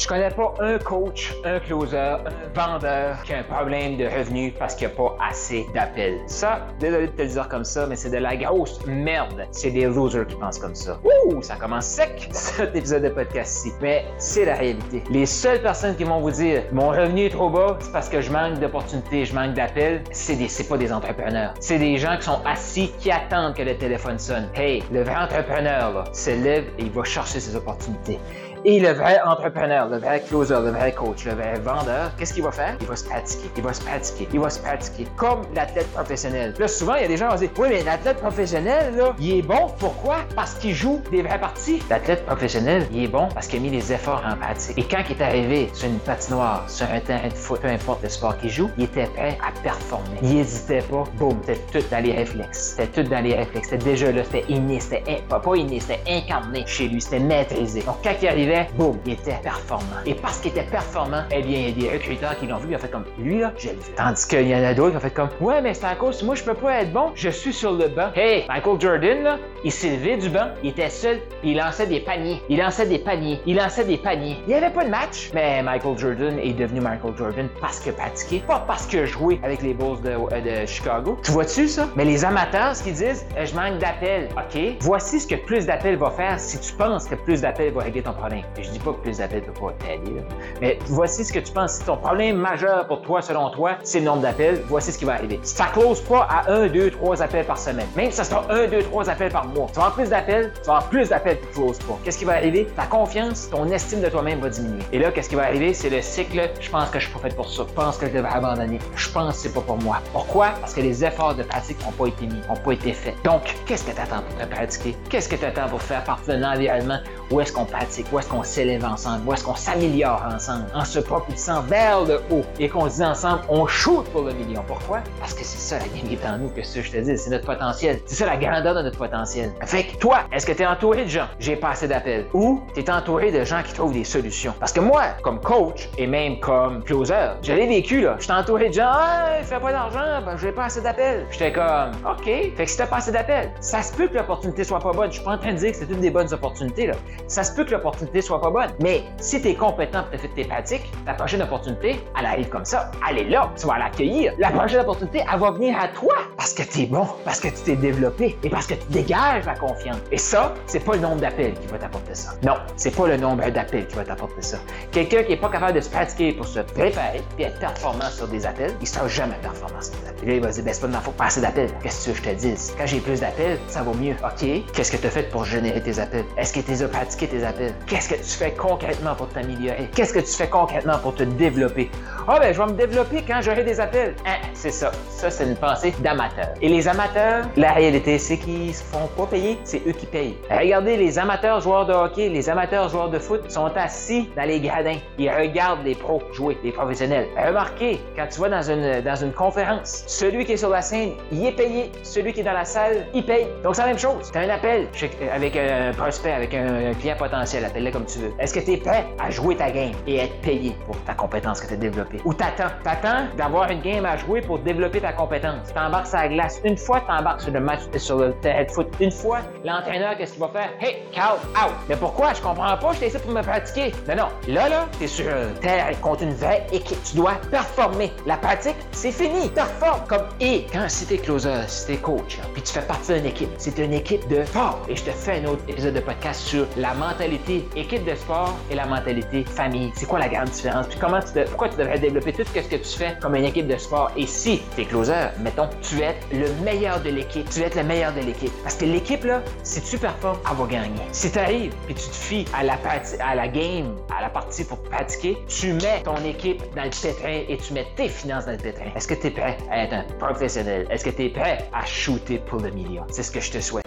Je connais pas un coach, un closer, un vendeur qui a un problème de revenus parce qu'il n'y a pas assez d'appels. Ça, désolé de te le dire comme ça, mais c'est de la grosse merde. C'est des losers qui pensent comme ça. Ouh, ça commence sec, cet épisode de podcast-ci. Mais c'est la réalité. Les seules personnes qui vont vous dire mon revenu est trop bas, c'est parce que je manque d'opportunités, je manque d'appels, c'est des, c'est pas des entrepreneurs. C'est des gens qui sont assis, qui attendent que le téléphone sonne. Hey, le vrai entrepreneur, là, se lève et il va chercher ses opportunités. Et le vrai entrepreneur, le vrai closer, le vrai coach, le vrai vendeur, qu'est-ce qu'il va faire? Il va se pratiquer, il va se pratiquer, il va se pratiquer, comme l'athlète professionnel. Là, souvent, il y a des gens qui vont dire, oui, mais l'athlète professionnel, là, il est bon. Pourquoi? Parce qu'il joue des vraies parties. L'athlète professionnel, il est bon parce qu'il a mis des efforts en pratique. Et quand il est arrivé sur une patinoire, sur un terrain de foot, peu importe le sport qu'il joue, il était prêt à performer. Il n'hésitait pas. Boum, c'était tout dans les réflexes. C'était tout dans les réflexes. C'était déjà là, c'était inné, c'était pas, pas inné, c'était incarné chez lui, c'était maîtrisé. Donc, quand il arrivait boum, il était performant. Et parce qu'il était performant, eh bien, il y a des recruteurs qui l'ont vu, ils ont fait comme, lui, là, je le veux. Tandis qu'il y en a d'autres qui ont fait comme, ouais, mais c'est à cause, moi, je peux pas être bon, je suis sur le banc. Hey, Michael Jordan, là, il s'est levé du banc, il était seul, il lançait des paniers. Il lançait des paniers. Il lançait des paniers. Il n'y avait pas de match, mais Michael Jordan est devenu Michael Jordan parce a pratiqué, pas parce a joué avec les Bulls de, euh, de Chicago. Tu vois-tu ça? Mais les amateurs, ce qu'ils disent, euh, je manque d'appels. OK, voici ce que plus d'appels va faire si tu penses que plus d'appels va régler ton problème. Et je dis pas que plus d'appels peut pas t'aider, mais voici ce que tu penses. Si ton problème majeur pour toi, selon toi, c'est le nombre d'appels, voici ce qui va arriver. Ça close pas à 1, 2, 3 appels par semaine. Même si ça sera 1, 2, 3 appels par mois. Tu vas avoir plus d'appels, tu vas avoir plus d'appels qui close pas. Qu'est-ce qui va arriver? Ta confiance, ton estime de toi-même va diminuer. Et là, qu'est-ce qui va arriver? C'est le cycle, je pense que je suis pas fait pour ça. Je pense que je devrais abandonner. Je pense que c'est pas pour moi. Pourquoi? Parce que les efforts de pratique n'ont pas été mis, n'ont pas été faits. Donc, qu'est-ce que tu attends pour te pratiquer? Qu'est-ce que tu attends pour faire partie d'un environnement où est-ce qu'on pratique? Où est-ce qu'on s'élève ensemble? Où est-ce qu'on s'améliore ensemble? En se propulsant vers le haut et qu'on dit ensemble, on shoot pour le million. Pourquoi? Parce que c'est ça la game est en nous, que que je te dis, c'est notre potentiel. C'est ça la grandeur de notre potentiel. Fait que toi, est-ce que tu es entouré de gens? J'ai pas assez d'appels. Ou tu es entouré de gens qui trouvent des solutions? Parce que moi, comme coach et même comme closer, j'avais vécu là. J'étais entouré de gens, ah, fais pas d'argent, ben j'ai pas assez d'appels. J'étais comme, OK. Fait que si t'as pas assez d'appels, ça se peut que l'opportunité soit pas bonne. Je suis pas en train de dire que c'est une des bonnes opportunités là. Ça se peut que l'opportunité soit pas bonne. Mais si tu es compétent pour te faire tes pratiques, ta prochaine opportunité, elle arrive comme ça. Elle est là. Tu vas l'accueillir. La prochaine opportunité, elle va venir à toi. Parce que tu es bon, parce que tu t'es développé et parce que tu dégages la confiance. Et ça, c'est pas le nombre d'appels qui va t'apporter ça. Non, c'est pas le nombre d'appels qui va t'apporter ça. Quelqu'un qui est pas capable de se pratiquer pour se préparer puis être performant sur des appels, il sera jamais performant sur des appels. Et là, il va se dire, ben, c'est pas de ma faute, pas assez d'appels. Qu'est-ce que je te dis? Quand j'ai plus d'appels, ça va mieux. OK. Qu'est-ce que tu as fait pour générer tes appels? Est-ce que tu as tes appels? Qu'est-ce que tu fais concrètement pour t'améliorer? Qu'est-ce que tu fais concrètement pour te développer? Ah, ben, je vais me développer quand j'aurai des appels. Hein, c'est ça. Ça, c'est une pensée d'amateur. Et les amateurs, la réalité, c'est qu'ils se font pas payer, c'est eux qui payent. Regardez, les amateurs joueurs de hockey, les amateurs joueurs de foot sont assis dans les gradins. Ils regardent les pros jouer, les professionnels. Remarquez, quand tu vas dans une, dans une conférence, celui qui est sur la scène, il est payé. Celui qui est dans la salle, il paye. Donc, c'est la même chose. Tu as un appel avec un prospect, avec un, potentiel, appelle-le comme tu veux. Est-ce que tu es prêt à jouer ta game et être payé pour ta compétence que tu as développée? Ou t'attends? T'attends d'avoir une game à jouer pour développer ta compétence? T'embarques sur la glace une fois, t'embarques sur le match, sur le terrain de foot une fois. L'entraîneur, qu'est-ce qu'il va faire? Hey, Cal, out! Mais pourquoi? Je comprends pas, j'étais ici pour me pratiquer. Non, non. Là, là, t'es sur un terrain contre une vraie équipe. Tu dois performer. La pratique, c'est fini. Performe comme et quand si closer, si t'es coach, puis tu fais partie d'une équipe, c'est une équipe de fort. Et je te fais un autre épisode de podcast sur la mentalité équipe de sport et la mentalité famille. C'est quoi la grande différence? Puis comment tu pourquoi tu devrais développer tout ce que tu fais comme une équipe de sport? Et si tu es closer, mettons, tu être le meilleur de l'équipe. Tu veux être le meilleur de l'équipe. Parce que l'équipe, là, si tu performes, elle va gagner. Si tu arrives et tu te fies à la, à la game, à la partie pour pratiquer, tu mets ton équipe dans le pétrin et tu mets tes finances dans le pétrin. Est-ce que tu es prêt à être un professionnel? Est-ce que tu es prêt à shooter pour le million? C'est ce que je te souhaite.